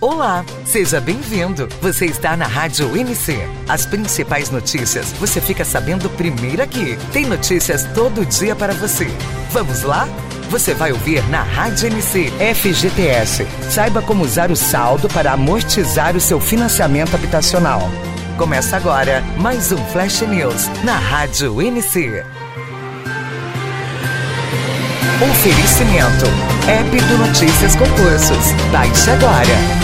Olá, seja bem-vindo. Você está na Rádio NC. As principais notícias você fica sabendo primeiro aqui. Tem notícias todo dia para você. Vamos lá? Você vai ouvir na Rádio NC FGTS. Saiba como usar o saldo para amortizar o seu financiamento habitacional. Começa agora mais um Flash News na Rádio NC. Oferecimento. App do Notícias Concursos. Baixe agora.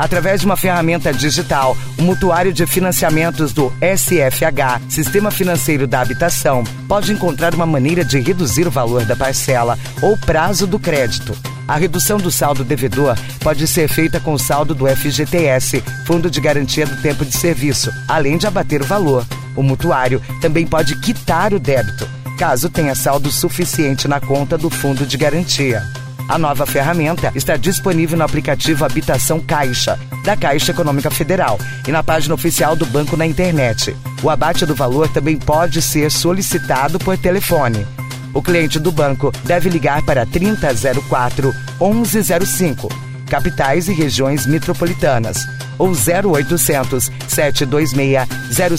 Através de uma ferramenta digital, o mutuário de financiamentos do SFH, Sistema Financeiro da Habitação, pode encontrar uma maneira de reduzir o valor da parcela ou prazo do crédito. A redução do saldo devedor pode ser feita com o saldo do FGTS, Fundo de Garantia do Tempo de Serviço, além de abater o valor. O mutuário também pode quitar o débito, caso tenha saldo suficiente na conta do fundo de garantia. A nova ferramenta está disponível no aplicativo Habitação Caixa, da Caixa Econômica Federal, e na página oficial do banco na internet. O abate do valor também pode ser solicitado por telefone. O cliente do banco deve ligar para 3004 1105, capitais e regiões metropolitanas, ou 0800 726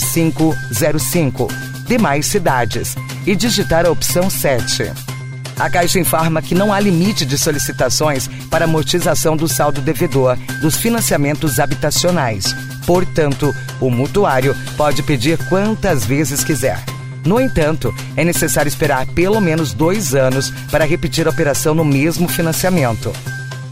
0505, demais cidades, e digitar a opção 7. A Caixa informa que não há limite de solicitações para amortização do saldo devedor dos financiamentos habitacionais. Portanto, o mutuário pode pedir quantas vezes quiser. No entanto, é necessário esperar pelo menos dois anos para repetir a operação no mesmo financiamento.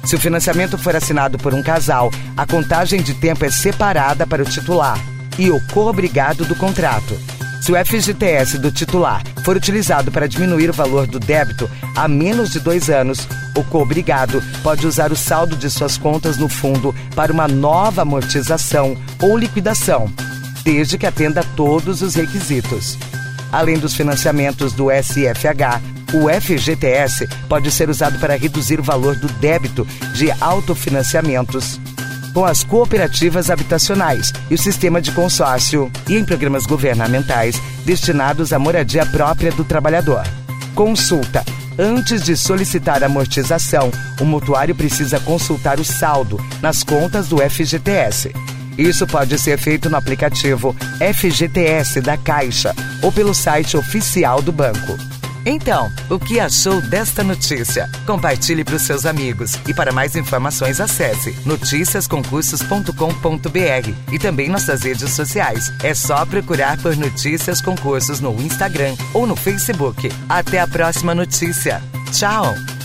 Se o financiamento for assinado por um casal, a contagem de tempo é separada para o titular e o co-obrigado do contrato. Se o FGTS do titular for utilizado para diminuir o valor do débito há menos de dois anos, o co-obrigado pode usar o saldo de suas contas no fundo para uma nova amortização ou liquidação, desde que atenda todos os requisitos. Além dos financiamentos do SFH, o FGTS pode ser usado para reduzir o valor do débito de autofinanciamentos com as cooperativas habitacionais e o sistema de consórcio e em programas governamentais destinados à moradia própria do trabalhador. Consulta. Antes de solicitar amortização, o mutuário precisa consultar o saldo nas contas do FGTS. Isso pode ser feito no aplicativo FGTS da Caixa ou pelo site oficial do banco. Então, o que achou desta notícia? Compartilhe para os seus amigos e para mais informações acesse noticiasconcursos.com.br e também nossas redes sociais. É só procurar por Notícias Concursos no Instagram ou no Facebook. Até a próxima notícia. Tchau!